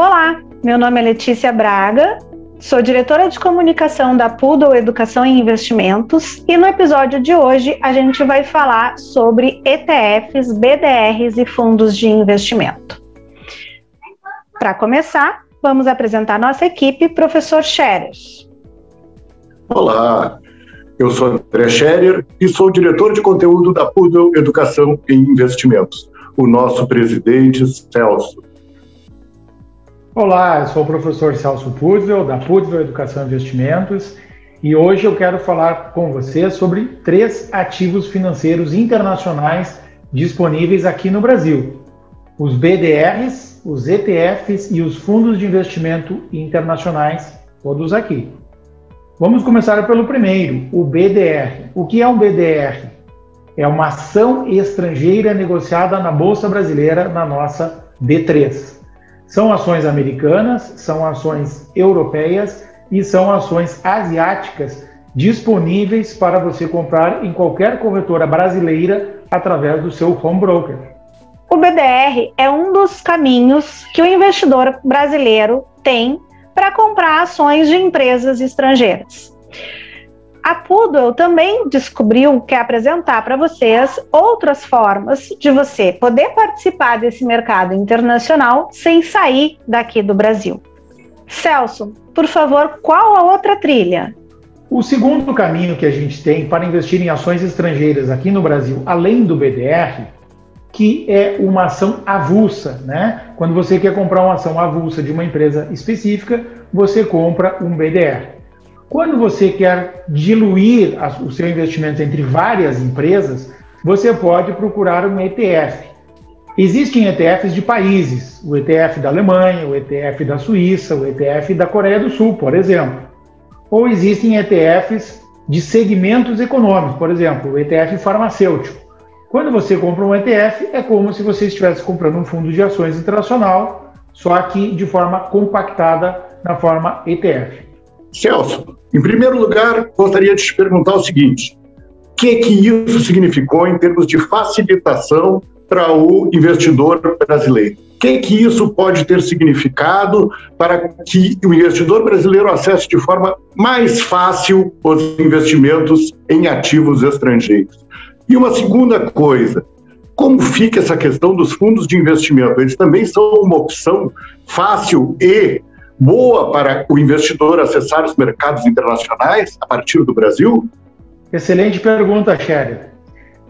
Olá, meu nome é Letícia Braga, sou diretora de comunicação da Poodle Educação e Investimentos e no episódio de hoje a gente vai falar sobre ETFs, BDRs e fundos de investimento. Para começar, vamos apresentar nossa equipe, professor Scherer. Olá, eu sou André Scherer e sou diretor de conteúdo da Poodle Educação e Investimentos. O nosso presidente, Celso. Olá, eu sou o professor Celso Pudvel, da Pudvel Educação e Investimentos, e hoje eu quero falar com você sobre três ativos financeiros internacionais disponíveis aqui no Brasil: os BDRs, os ETFs e os fundos de investimento internacionais, todos aqui. Vamos começar pelo primeiro, o BDR. O que é um BDR? É uma ação estrangeira negociada na Bolsa Brasileira, na nossa B3. São ações americanas, são ações europeias e são ações asiáticas disponíveis para você comprar em qualquer corretora brasileira através do seu home broker. O BDR é um dos caminhos que o investidor brasileiro tem para comprar ações de empresas estrangeiras. A Poodle também descobriu que apresentar para vocês outras formas de você poder participar desse mercado internacional sem sair daqui do Brasil. Celso, por favor, qual a outra trilha? O segundo caminho que a gente tem para investir em ações estrangeiras aqui no Brasil, além do BDR, que é uma ação avulsa, né? Quando você quer comprar uma ação avulsa de uma empresa específica, você compra um BDR. Quando você quer diluir o seu investimento entre várias empresas, você pode procurar um ETF. Existem ETFs de países, o ETF da Alemanha, o ETF da Suíça, o ETF da Coreia do Sul, por exemplo. Ou existem ETFs de segmentos econômicos, por exemplo, o ETF farmacêutico. Quando você compra um ETF, é como se você estivesse comprando um fundo de ações internacional, só que de forma compactada na forma ETF. Celso, em primeiro lugar, gostaria de te perguntar o seguinte: o que, que isso significou em termos de facilitação para o investidor brasileiro? O que, que isso pode ter significado para que o investidor brasileiro acesse de forma mais fácil os investimentos em ativos estrangeiros? E uma segunda coisa, como fica essa questão dos fundos de investimento? Eles também são uma opção fácil e boa para o investidor acessar os mercados internacionais a partir do Brasil? Excelente pergunta, Sherry.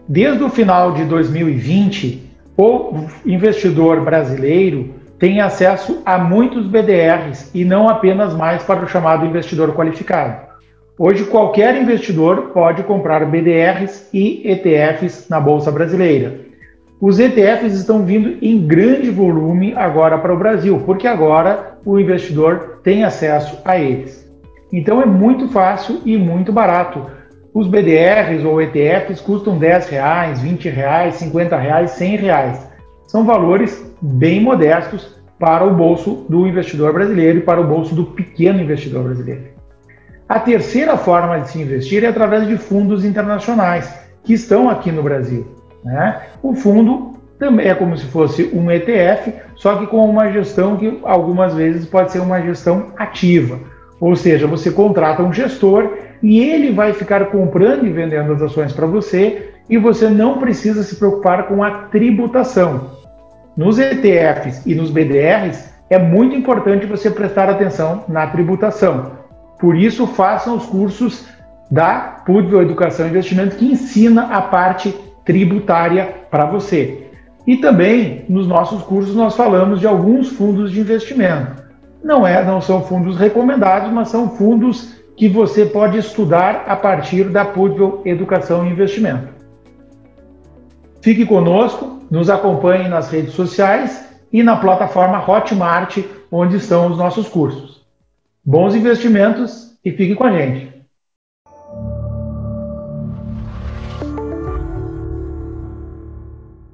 Desde o final de 2020, o investidor brasileiro tem acesso a muitos BDRs e não apenas mais para o chamado investidor qualificado. Hoje, qualquer investidor pode comprar BDRs e ETFs na Bolsa Brasileira. Os ETFs estão vindo em grande volume agora para o Brasil, porque agora o investidor tem acesso a eles. Então é muito fácil e muito barato. Os BDRs ou ETFs custam 10 reais, 20 reais, 50 reais, 100 reais. São valores bem modestos para o bolso do investidor brasileiro e para o bolso do pequeno investidor brasileiro. A terceira forma de se investir é através de fundos internacionais que estão aqui no Brasil. Né? O fundo também é como se fosse um ETF, só que com uma gestão que algumas vezes pode ser uma gestão ativa. Ou seja, você contrata um gestor e ele vai ficar comprando e vendendo as ações para você e você não precisa se preocupar com a tributação. Nos ETFs e nos BDRs é muito importante você prestar atenção na tributação por isso, façam os cursos da Pudvel Educação e Investimento que ensina a parte tributária para você. E também nos nossos cursos nós falamos de alguns fundos de investimento. Não é, não são fundos recomendados, mas são fundos que você pode estudar a partir da Pudvel Educação e Investimento. Fique conosco, nos acompanhe nas redes sociais e na plataforma Hotmart, onde estão os nossos cursos. Bons investimentos e fique com a gente.